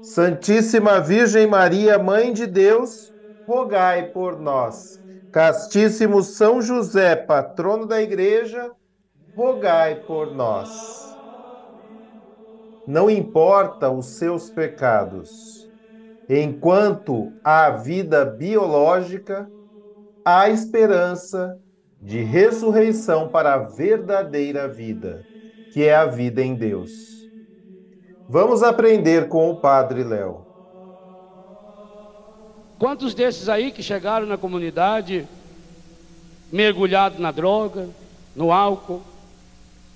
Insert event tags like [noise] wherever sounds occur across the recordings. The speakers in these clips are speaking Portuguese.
Santíssima Virgem Maria, Mãe de Deus, rogai por nós. Castíssimo São José, patrono da Igreja, rogai por nós. Não importa os seus pecados, enquanto há vida biológica, há esperança de ressurreição para a verdadeira vida que é a vida em Deus. Vamos aprender com o Padre Léo. Quantos desses aí que chegaram na comunidade mergulhado na droga, no álcool,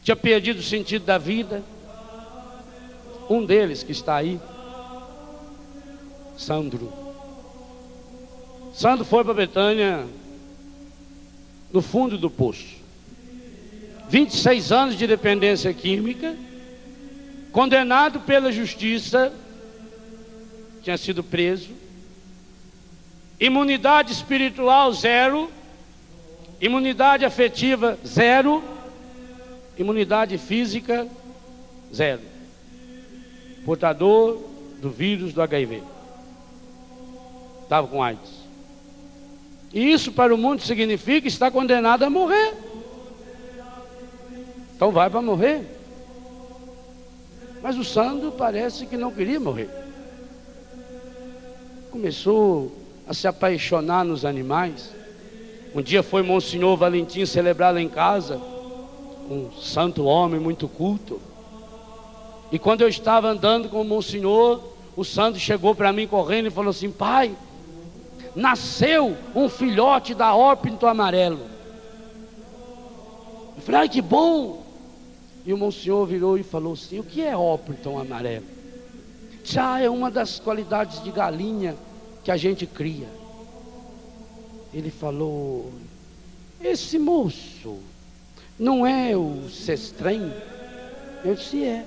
tinha perdido o sentido da vida? Um deles que está aí, Sandro. Sandro foi para Betânia no fundo do poço. 26 anos de dependência química, condenado pela justiça, tinha sido preso, imunidade espiritual zero, imunidade afetiva zero, imunidade física zero. Portador do vírus do HIV. Estava com AIDS. E isso para o mundo significa estar condenado a morrer. Então vai para morrer. Mas o Sandro parece que não queria morrer. Começou a se apaixonar nos animais. Um dia foi Monsenhor Valentim celebrar lá em casa, um santo homem muito culto. E quando eu estava andando com o Monsenhor, o santo chegou para mim correndo e falou assim: Pai, nasceu um filhote da órpinto amarelo. Eu falei: Ai, que bom! E o Monsenhor virou e falou assim: O que é ópritão amarelo? Já é uma das qualidades de galinha que a gente cria. Ele falou: Esse moço não é o Sestrem? Eu disse: É.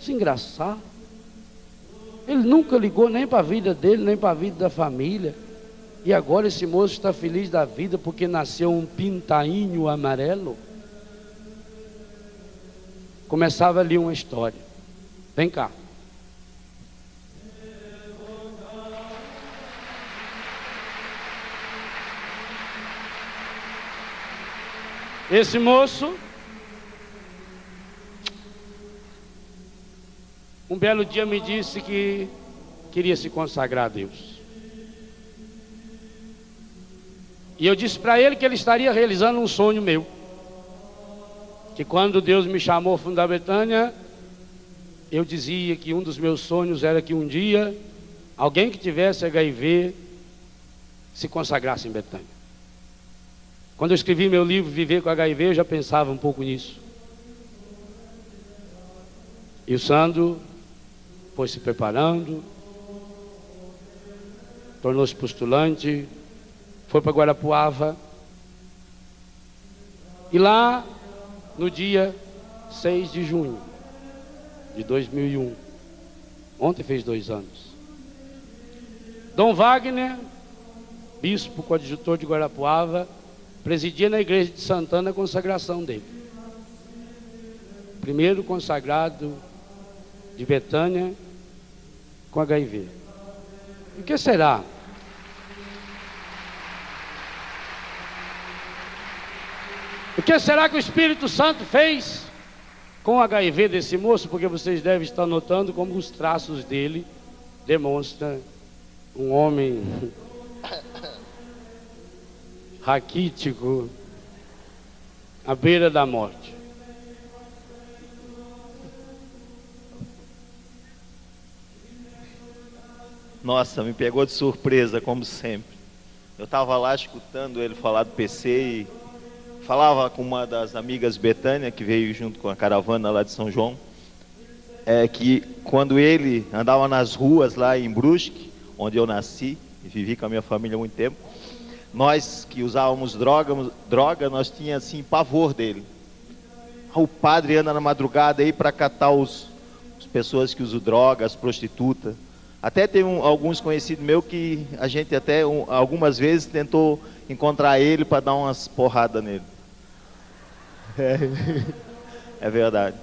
Isso é engraçado. Ele nunca ligou nem para a vida dele, nem para a vida da família. E agora esse moço está feliz da vida porque nasceu um pintainho amarelo começava ali uma história. Vem cá. Esse moço, um belo dia me disse que queria se consagrar a Deus. E eu disse para ele que ele estaria realizando um sonho meu que quando Deus me chamou a fundar Betânia, eu dizia que um dos meus sonhos era que um dia alguém que tivesse HIV se consagrasse em Betânia. Quando eu escrevi meu livro Viver com HIV, eu já pensava um pouco nisso. E o Sandro foi se preparando, tornou-se postulante, foi para Guarapuava. E lá no dia 6 de junho de 2001. Ontem fez dois anos. Dom Wagner, bispo coadjutor de Guarapuava, presidia na igreja de Santana a consagração dele. Primeiro consagrado de Betânia com HIV. O que será? O que será que o Espírito Santo fez com o HIV desse moço? Porque vocês devem estar notando como os traços dele demonstram um homem [laughs] raquítico, à beira da morte. Nossa, me pegou de surpresa, como sempre. Eu estava lá escutando ele falar do PC e falava com uma das amigas Betânia, que veio junto com a caravana lá de São João, é que quando ele andava nas ruas lá em Brusque, onde eu nasci e vivi com a minha família há muito tempo, nós que usávamos droga, droga nós tínhamos assim pavor dele. O padre anda na madrugada aí para catar os, as pessoas que usam drogas, prostitutas. Até tem um, alguns conhecidos meus que a gente até um, algumas vezes tentou encontrar ele para dar umas porradas nele. É, [laughs] é verdade.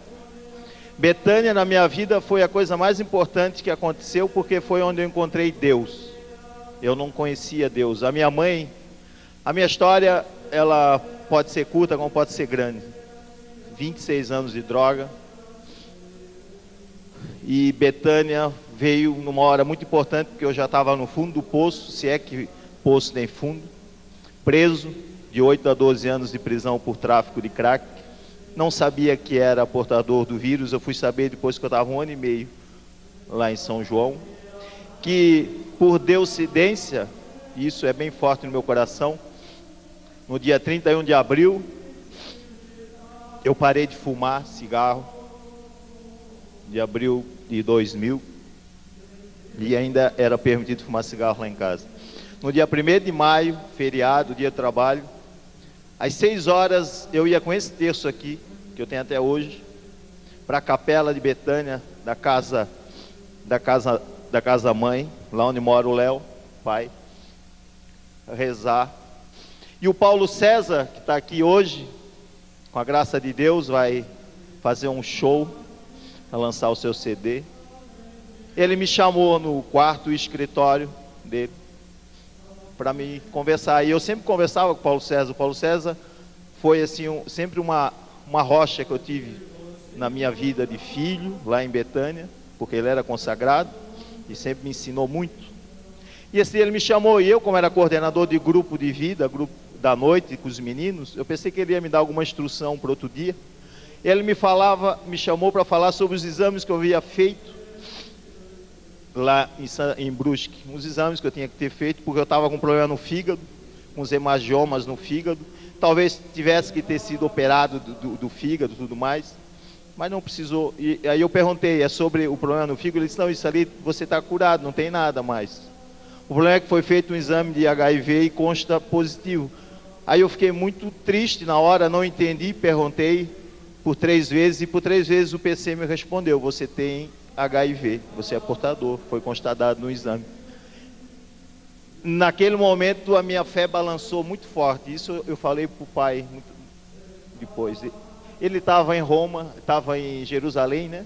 Betânia na minha vida foi a coisa mais importante que aconteceu porque foi onde eu encontrei Deus. Eu não conhecia Deus. A minha mãe, a minha história, ela pode ser curta como pode ser grande. 26 anos de droga. E Betânia veio numa hora muito importante, porque eu já estava no fundo do poço, se é que poço tem fundo, preso, de 8 a 12 anos de prisão por tráfico de crack. Não sabia que era portador do vírus, eu fui saber depois que eu estava um ano e meio lá em São João. Que por deucidência, isso é bem forte no meu coração, no dia 31 de abril, eu parei de fumar cigarro, de abril de 2000, e ainda era permitido fumar cigarro lá em casa. No dia 1 de maio, feriado, dia de trabalho, às 6 horas eu ia com esse terço aqui, que eu tenho até hoje, para a capela de Betânia, da casa da casa da casa mãe, lá onde mora o Léo, pai, rezar. E o Paulo César, que está aqui hoje, com a graça de Deus, vai fazer um show para lançar o seu CD. Ele me chamou no quarto escritório dele para me conversar. E eu sempre conversava com o Paulo César. O Paulo César foi assim um, sempre uma, uma rocha que eu tive na minha vida de filho lá em Betânia, porque ele era consagrado e sempre me ensinou muito. E dia ele me chamou e eu, como era coordenador de grupo de vida, grupo da noite com os meninos, eu pensei que ele ia me dar alguma instrução para outro dia. Ele me falava, me chamou para falar sobre os exames que eu havia feito lá em, em Brusque, uns exames que eu tinha que ter feito, porque eu estava com problema no fígado, os hemangiomas no fígado. Talvez tivesse que ter sido operado do, do, do fígado e tudo mais, mas não precisou. E aí eu perguntei, é sobre o problema no fígado? Ele disse, não, isso ali você está curado, não tem nada mais. O problema é que foi feito um exame de HIV e consta positivo. Aí eu fiquei muito triste na hora, não entendi, perguntei por três vezes e por três vezes o PC me respondeu: você tem HIV, você é portador, foi constatado no exame. Naquele momento a minha fé balançou muito forte. Isso eu falei para o pai depois. Ele estava em Roma, estava em Jerusalém, né?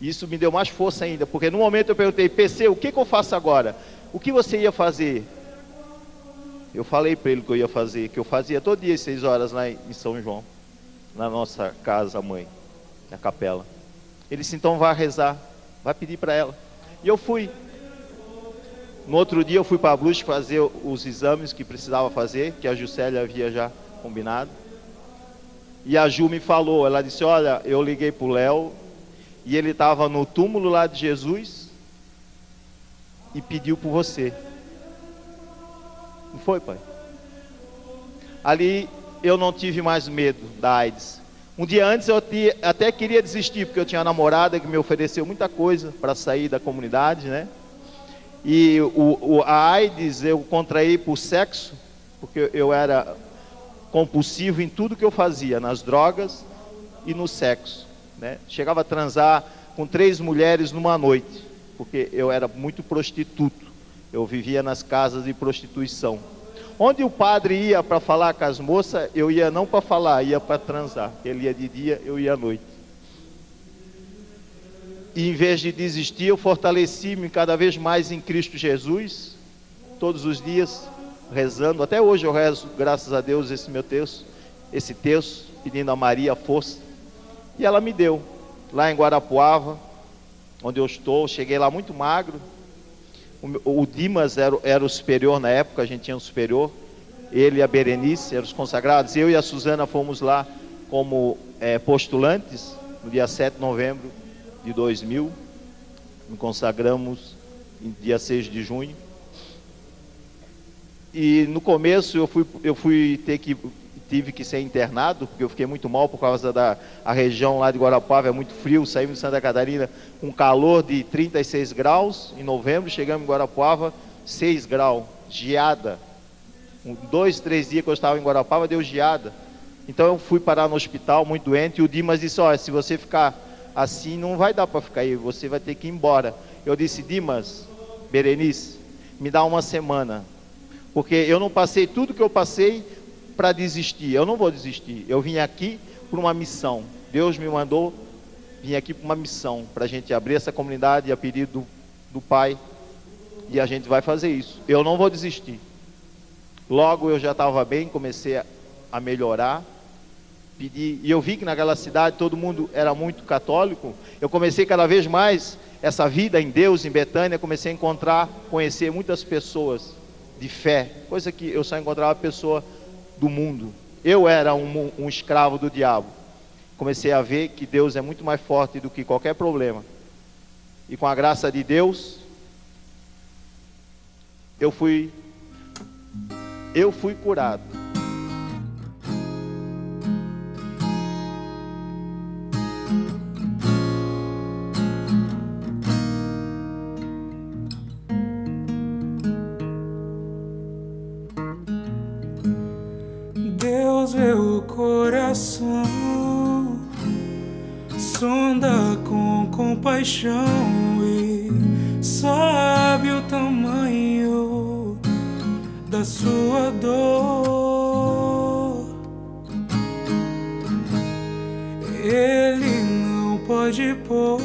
Isso me deu mais força ainda, porque no momento eu perguntei, PC, o que, que eu faço agora? O que você ia fazer? Eu falei para ele que eu ia fazer, que eu fazia todo dia às seis horas lá em São João, na nossa casa mãe, na capela. Ele disse, então vá rezar, vai pedir para ela. E eu fui. No outro dia eu fui para a Brusque fazer os exames que precisava fazer, que a Juscelia havia já combinado. E a Ju me falou, ela disse, olha, eu liguei para o Léo e ele estava no túmulo lá de Jesus e pediu por você. Não foi, pai? Ali eu não tive mais medo da AIDS. Um dia antes eu até queria desistir, porque eu tinha uma namorada que me ofereceu muita coisa para sair da comunidade, né? E o, o, a AIDS eu contraí por sexo, porque eu era compulsivo em tudo que eu fazia, nas drogas e no sexo. Né? Chegava a transar com três mulheres numa noite, porque eu era muito prostituto. Eu vivia nas casas de prostituição. Onde o padre ia para falar com as moças, eu ia não para falar, ia para transar. Ele ia de dia, eu ia à noite. E em vez de desistir, eu fortaleci-me cada vez mais em Cristo Jesus, todos os dias, rezando. Até hoje eu rezo, graças a Deus, esse meu texto, esse texto, pedindo a Maria força. E ela me deu, lá em Guarapuava, onde eu estou. Cheguei lá muito magro, O, Dimas era, era o superior na época, a gente tinha um superior. Ele e a Berenice eram os consagrados. Eu e a Suzana fomos lá como é, postulantes no dia 7 de novembro de 2000. Nos consagramos no dia 6 de junho. E no começo eu fui, eu fui ter que tive que ser internado, porque eu fiquei muito mal por causa da a região lá de Guarapava, é muito frio, saímos de Santa Catarina com calor de 36 graus em novembro, chegamos em Guarapava, 6 graus, geada. Um, dois, três dias que eu estava em Guarapava, deu geada. Então eu fui parar no hospital, muito doente, e o Dimas disse, olha, se você ficar assim, não vai dar para ficar aí, você vai ter que ir embora. Eu disse, Dimas, Berenice, me dá uma semana, porque eu não passei tudo que eu passei para desistir. Eu não vou desistir. Eu vim aqui por uma missão. Deus me mandou vir aqui por uma missão para a gente abrir essa comunidade a pedido do, do Pai. E a gente vai fazer isso. Eu não vou desistir. Logo eu já estava bem, comecei a, a melhorar. Pedi, e eu vi que naquela cidade todo mundo era muito católico. Eu comecei cada vez mais essa vida em Deus, em Betânia, comecei a encontrar, conhecer muitas pessoas de fé, coisa que eu só encontrava pessoa do mundo. Eu era um, um escravo do diabo. Comecei a ver que Deus é muito mais forte do que qualquer problema. E com a graça de Deus, eu fui eu fui curado. Paixão e sabe o tamanho da sua dor. Ele não pode pôr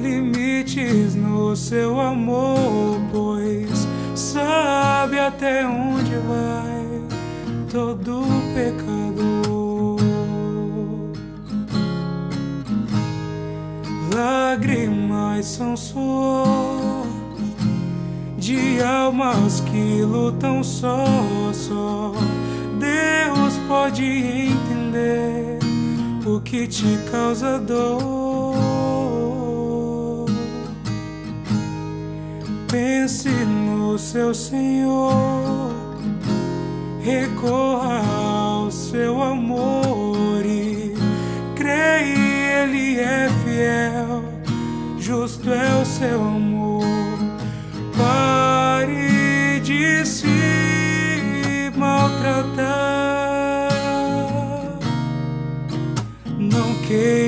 limites no seu amor, pois sabe até onde lágrimas são suor de almas que lutam só, só. Deus pode entender o que te causa dor. Pense no seu Senhor, recorra ao seu amor justo é o seu amor. Pare de se maltratar. Não queira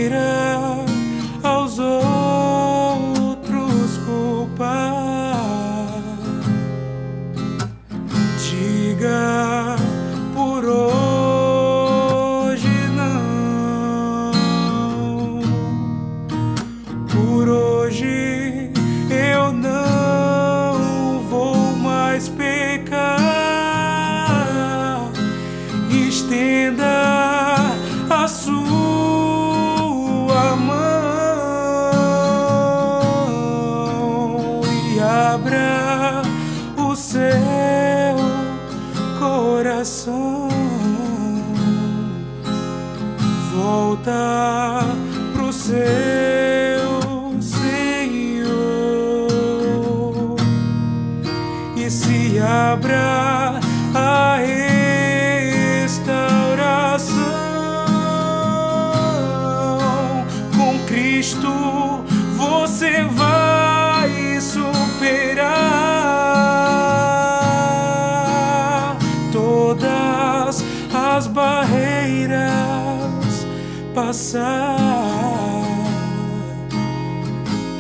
passar.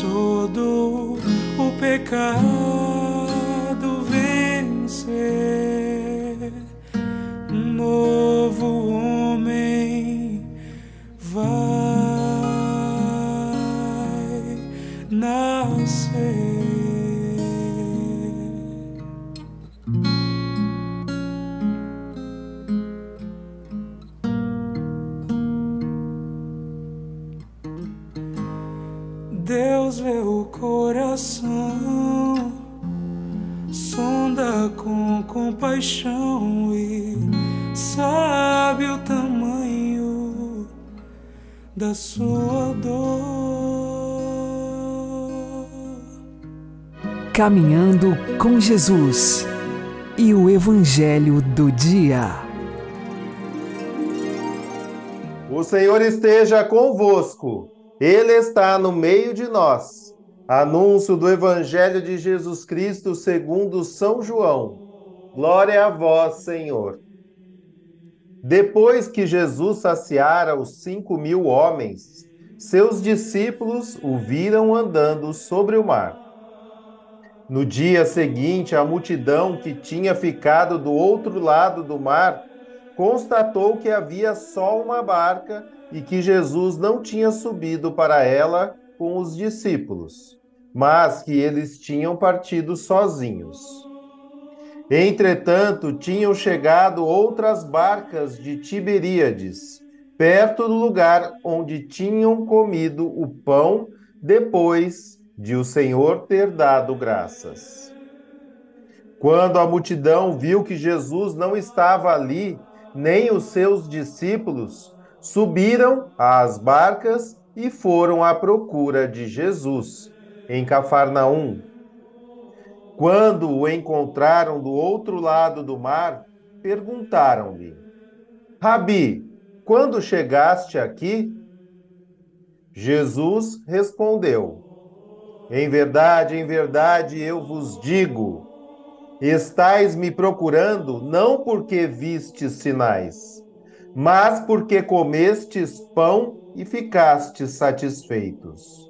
Todo o pecado vencer, um paixão e sabe o tamanho da sua dor. Caminhando com Jesus e o Evangelho do Dia. O Senhor esteja convosco, Ele está no meio de nós. Anúncio do Evangelho de Jesus Cristo segundo São João. Glória a vós, Senhor. Depois que Jesus saciara os cinco mil homens, seus discípulos o viram andando sobre o mar. No dia seguinte, a multidão que tinha ficado do outro lado do mar constatou que havia só uma barca e que Jesus não tinha subido para ela com os discípulos, mas que eles tinham partido sozinhos. Entretanto, tinham chegado outras barcas de Tiberíades, perto do lugar onde tinham comido o pão depois de o Senhor ter dado graças. Quando a multidão viu que Jesus não estava ali, nem os seus discípulos, subiram às barcas e foram à procura de Jesus, em Cafarnaum. Quando o encontraram do outro lado do mar, perguntaram-lhe: Rabi, quando chegaste aqui? Jesus respondeu: Em verdade, em verdade eu vos digo, estais me procurando não porque vistes sinais, mas porque comestes pão e ficastes satisfeitos.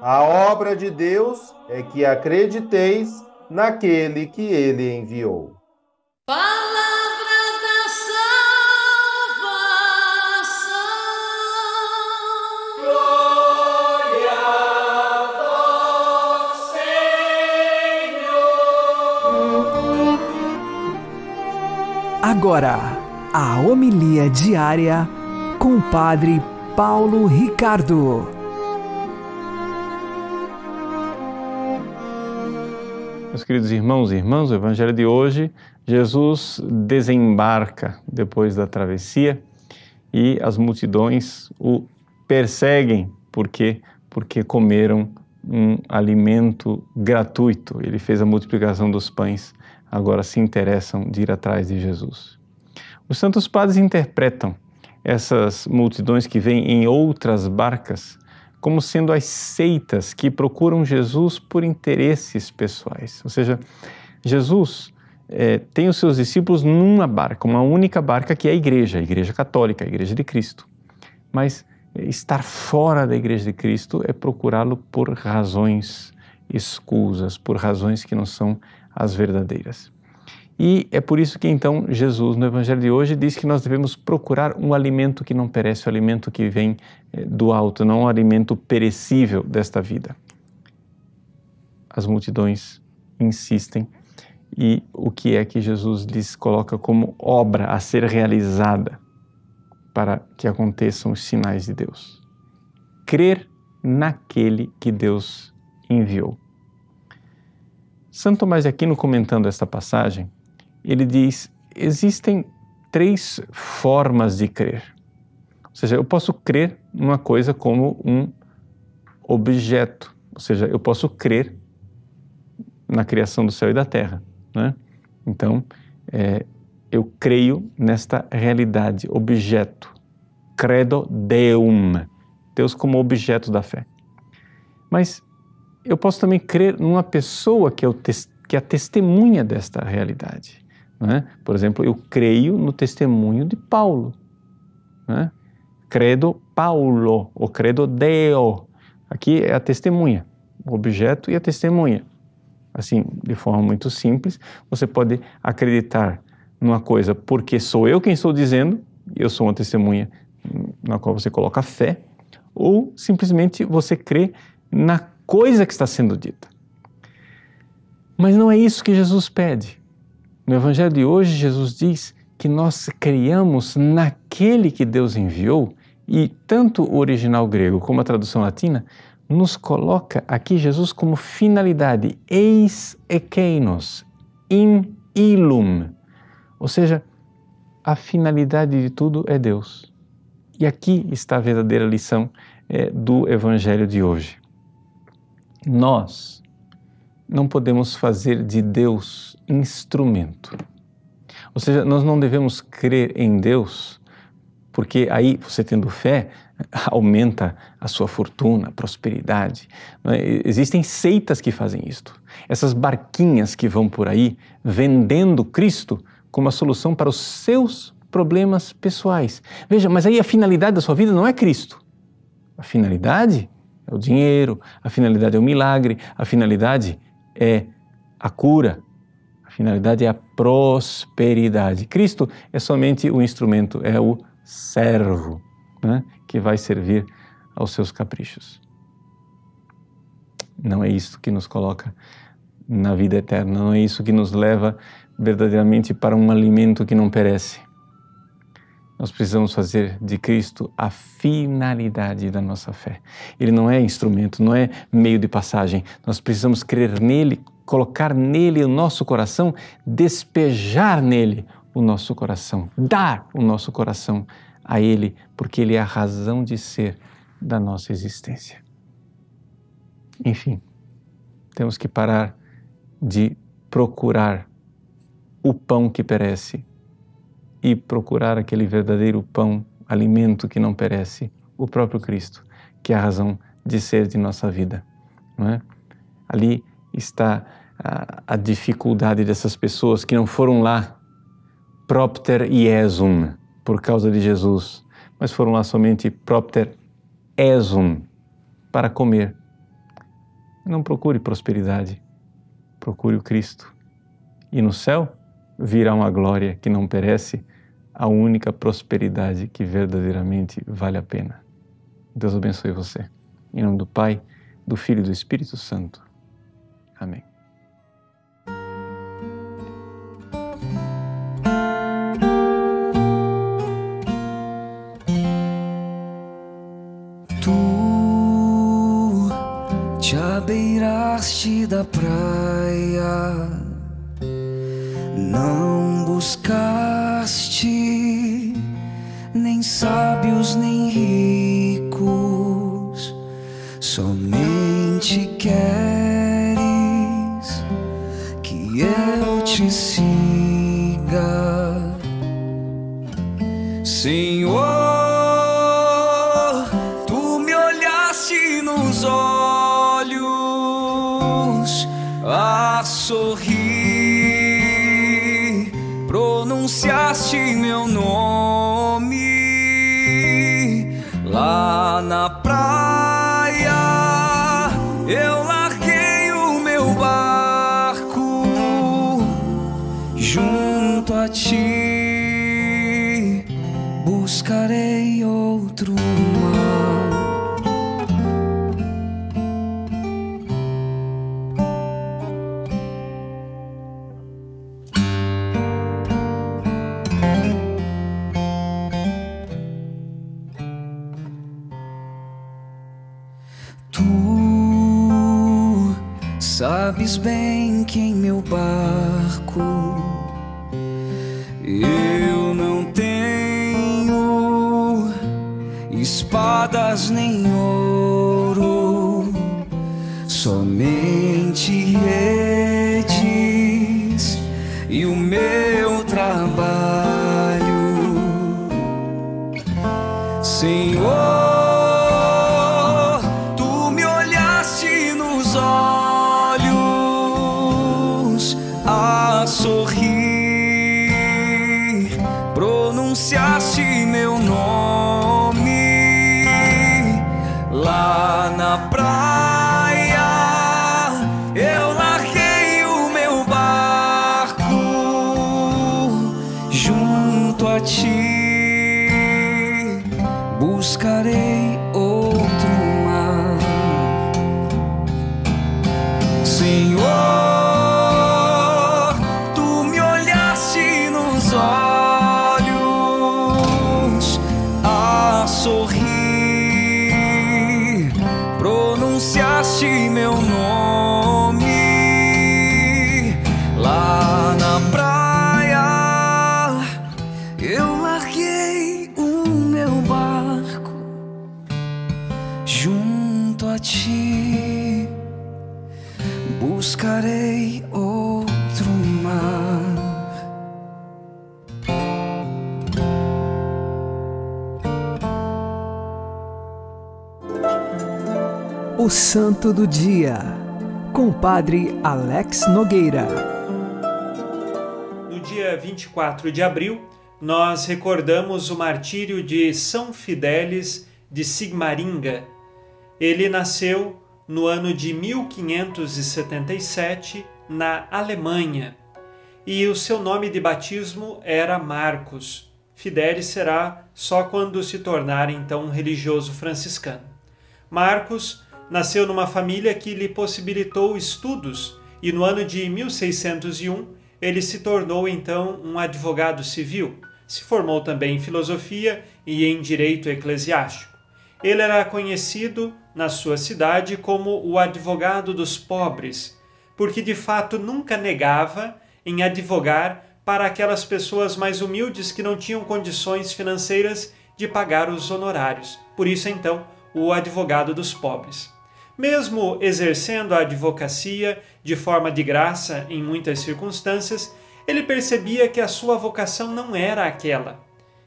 a obra de Deus é que acrediteis naquele que ele enviou. Palavra da salvação. Glória a vós, Senhor. Agora, a homilia diária com o Padre Paulo Ricardo. Meus queridos irmãos e irmãs, o Evangelho de hoje, Jesus desembarca depois da travessia e as multidões o perseguem. Por quê? Porque comeram um alimento gratuito. Ele fez a multiplicação dos pães, agora se interessam de ir atrás de Jesus. Os santos padres interpretam essas multidões que vêm em outras barcas como sendo as seitas que procuram Jesus por interesses pessoais. Ou seja, Jesus é, tem os seus discípulos numa barca, uma única barca que é a igreja, a igreja católica, a igreja de Cristo. Mas estar fora da igreja de Cristo é procurá-lo por razões escusas, por razões que não são as verdadeiras. E é por isso que então Jesus, no Evangelho de hoje, diz que nós devemos procurar um alimento que não perece, o um alimento que vem eh, do alto, não um alimento perecível desta vida. As multidões insistem e o que é que Jesus lhes coloca como obra a ser realizada para que aconteçam os sinais de Deus? Crer naquele que Deus enviou. Santo Tomás de Aquino, comentando esta passagem, ele diz: existem três formas de crer. Ou seja, eu posso crer numa coisa como um objeto, ou seja, eu posso crer na criação do céu e da terra. Né? Então, é, eu creio nesta realidade, objeto. Credo Deum, Deus como objeto da fé. Mas eu posso também crer numa pessoa que é, que é a testemunha desta realidade. Né? Por exemplo, eu creio no testemunho de Paulo. Né? Credo Paulo, ou credo Deo. Aqui é a testemunha, o objeto e a testemunha. Assim, de forma muito simples, você pode acreditar numa coisa porque sou eu quem estou dizendo, eu sou uma testemunha na qual você coloca fé, ou simplesmente você crê na coisa que está sendo dita. Mas não é isso que Jesus pede. No Evangelho de hoje, Jesus diz que nós criamos naquele que Deus enviou, e tanto o original grego como a tradução latina nos coloca aqui Jesus como finalidade, eis ekeinos, in ilum. Ou seja, a finalidade de tudo é Deus. E aqui está a verdadeira lição é, do Evangelho de hoje. Nós não podemos fazer de Deus instrumento. Ou seja, nós não devemos crer em Deus, porque aí você tendo fé, [laughs] aumenta a sua fortuna, prosperidade. É? Existem seitas que fazem isto. Essas barquinhas que vão por aí vendendo Cristo como a solução para os seus problemas pessoais. Veja, mas aí a finalidade da sua vida não é Cristo. A finalidade é o dinheiro, a finalidade é o milagre, a finalidade é a cura, a finalidade é a prosperidade. Cristo é somente o instrumento, é o servo né, que vai servir aos seus caprichos. Não é isso que nos coloca na vida eterna, não é isso que nos leva verdadeiramente para um alimento que não perece. Nós precisamos fazer de Cristo a finalidade da nossa fé. Ele não é instrumento, não é meio de passagem. Nós precisamos crer nele, colocar nele o nosso coração, despejar nele o nosso coração, dar o nosso coração a Ele, porque Ele é a razão de ser da nossa existência. Enfim, temos que parar de procurar o pão que perece e procurar aquele verdadeiro pão, alimento que não perece, o próprio Cristo, que é a razão de ser de nossa vida. Não é? Ali está a, a dificuldade dessas pessoas que não foram lá propter iesum, por causa de Jesus, mas foram lá somente propter esum, para comer. Não procure prosperidade, procure o Cristo. E no céu virá uma glória que não perece, a única prosperidade que verdadeiramente vale a pena. Deus abençoe você. Em nome do Pai, do Filho e do Espírito Santo. Amém. beiraste da praia, sorrir, pronunciaste meu nome lá na praia. Eu larguei o meu barco junto a ti, buscarei bem que em meu barco. Eu não tenho espadas nem sorrir, pronunciaste Santo do Dia, com o Padre Alex Nogueira. No dia 24 de abril, nós recordamos o martírio de São Fidélis de Sigmaringa. Ele nasceu no ano de 1577 na Alemanha e o seu nome de batismo era Marcos. Fidélis será só quando se tornar então um religioso franciscano. Marcos nasceu numa família que lhe possibilitou estudos e no ano de 1601 ele se tornou então um advogado civil. Se formou também em filosofia e em direito eclesiástico. Ele era conhecido na sua cidade como o advogado dos pobres, porque de fato nunca negava em advogar para aquelas pessoas mais humildes que não tinham condições financeiras de pagar os honorários. Por isso, então, o advogado dos pobres. Mesmo exercendo a advocacia de forma de graça em muitas circunstâncias, ele percebia que a sua vocação não era aquela,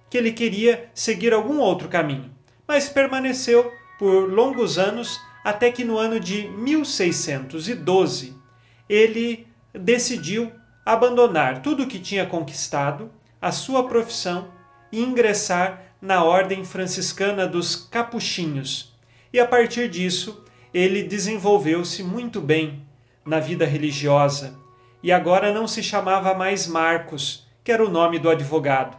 que ele queria seguir algum outro caminho, mas permaneceu por longos anos até que no ano de 1612 ele decidiu abandonar tudo o que tinha conquistado, a sua profissão e ingressar na ordem franciscana dos Capuchinhos. E a partir disso, ele desenvolveu-se muito bem na vida religiosa e agora não se chamava mais Marcos, que era o nome do advogado.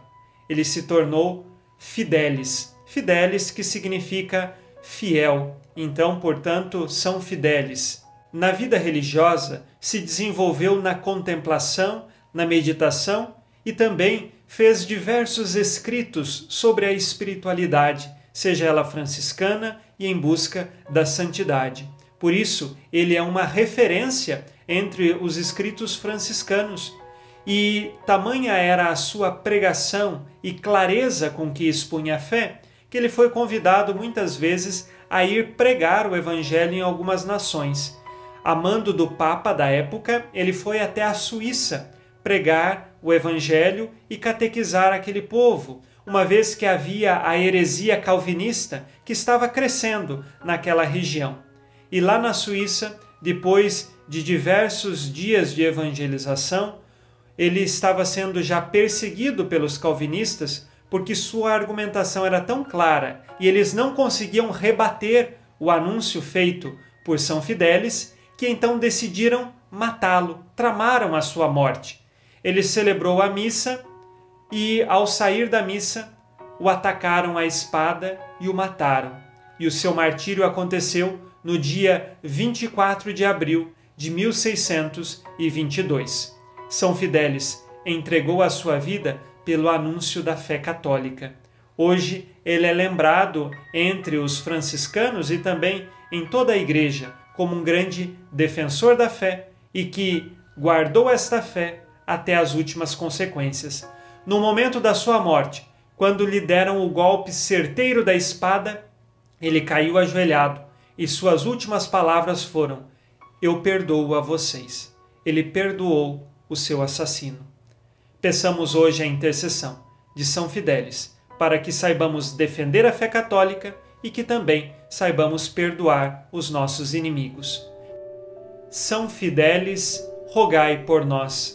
Ele se tornou Fidelis. Fidelis que significa fiel. Então, portanto, São Fidelis. Na vida religiosa, se desenvolveu na contemplação, na meditação e também fez diversos escritos sobre a espiritualidade, seja ela franciscana e em busca da santidade. Por isso, ele é uma referência entre os escritos franciscanos. E tamanha era a sua pregação e clareza com que expunha a fé, que ele foi convidado muitas vezes a ir pregar o evangelho em algumas nações. Amando do Papa da época, ele foi até a Suíça pregar o evangelho e catequizar aquele povo, uma vez que havia a heresia calvinista que estava crescendo naquela região. E lá na Suíça, depois de diversos dias de evangelização, ele estava sendo já perseguido pelos calvinistas porque sua argumentação era tão clara e eles não conseguiam rebater o anúncio feito por São Fidélis, que então decidiram matá-lo, tramaram a sua morte. Ele celebrou a missa e, ao sair da missa, o atacaram à espada e o mataram. E o seu martírio aconteceu no dia 24 de abril de 1622. São Fidélis entregou a sua vida pelo anúncio da fé católica. Hoje ele é lembrado entre os franciscanos e também em toda a igreja como um grande defensor da fé e que guardou esta fé até as últimas consequências. No momento da sua morte, quando lhe deram o golpe certeiro da espada, ele caiu ajoelhado e suas últimas palavras foram: Eu perdoo a vocês. Ele perdoou o seu assassino. Peçamos hoje a intercessão de São Fidélis para que saibamos defender a fé católica e que também saibamos perdoar os nossos inimigos. São Fidélis, rogai por nós.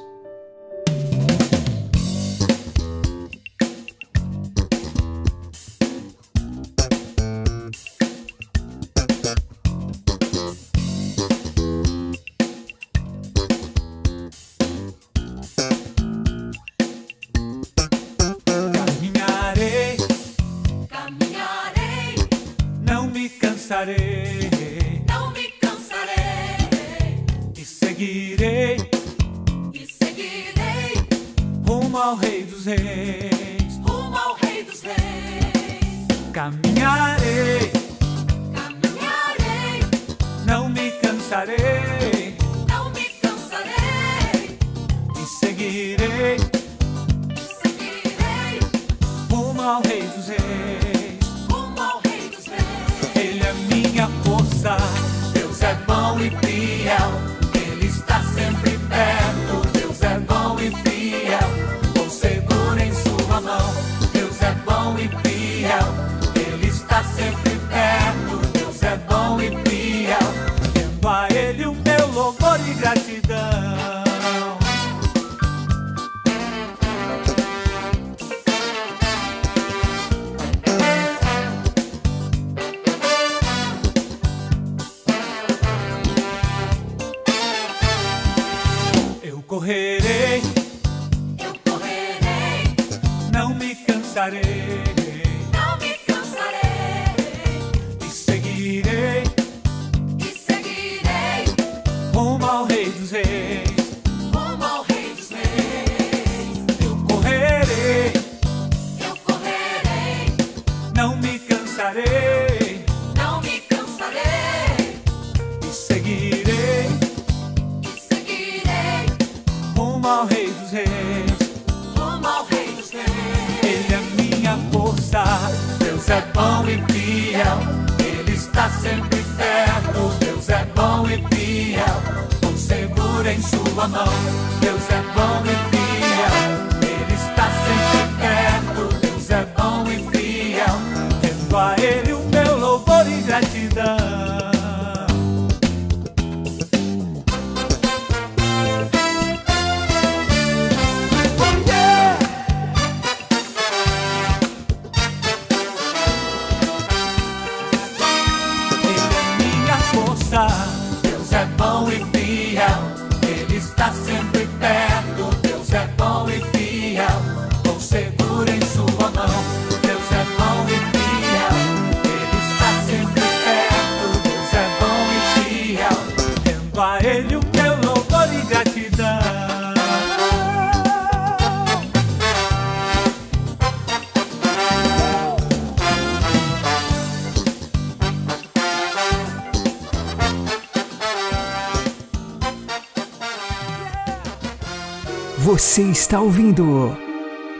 Está ouvindo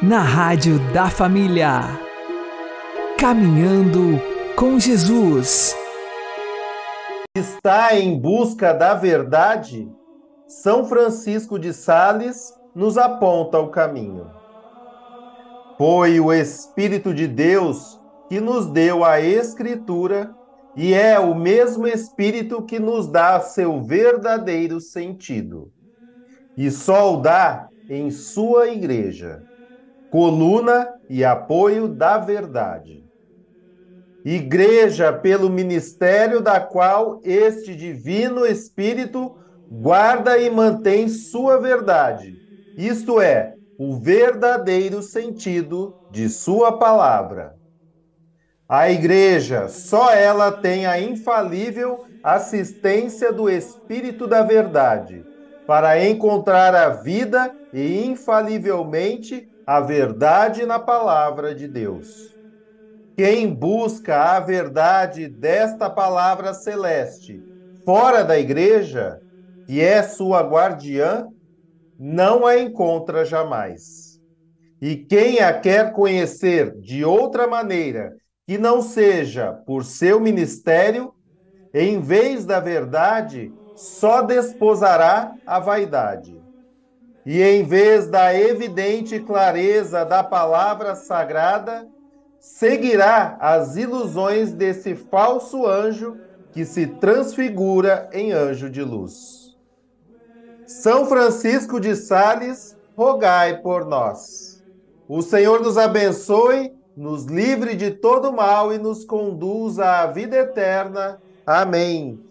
na Rádio da Família. Caminhando com Jesus. Está em busca da verdade? São Francisco de Sales nos aponta o caminho. Foi o Espírito de Deus que nos deu a Escritura e é o mesmo Espírito que nos dá seu verdadeiro sentido. E só o dá em sua igreja, coluna e apoio da verdade. Igreja pelo ministério da qual este divino Espírito guarda e mantém sua verdade, isto é, o verdadeiro sentido de sua palavra. A igreja, só ela tem a infalível assistência do Espírito da Verdade para encontrar a vida e infalivelmente a verdade na palavra de Deus. Quem busca a verdade desta palavra celeste fora da igreja, que é sua guardiã, não a encontra jamais. E quem a quer conhecer de outra maneira que não seja por seu ministério, em vez da verdade, só desposará a vaidade. E em vez da evidente clareza da palavra sagrada, seguirá as ilusões desse falso anjo que se transfigura em anjo de luz. São Francisco de Sales, rogai por nós. O Senhor nos abençoe, nos livre de todo mal e nos conduza à vida eterna. Amém.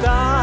Que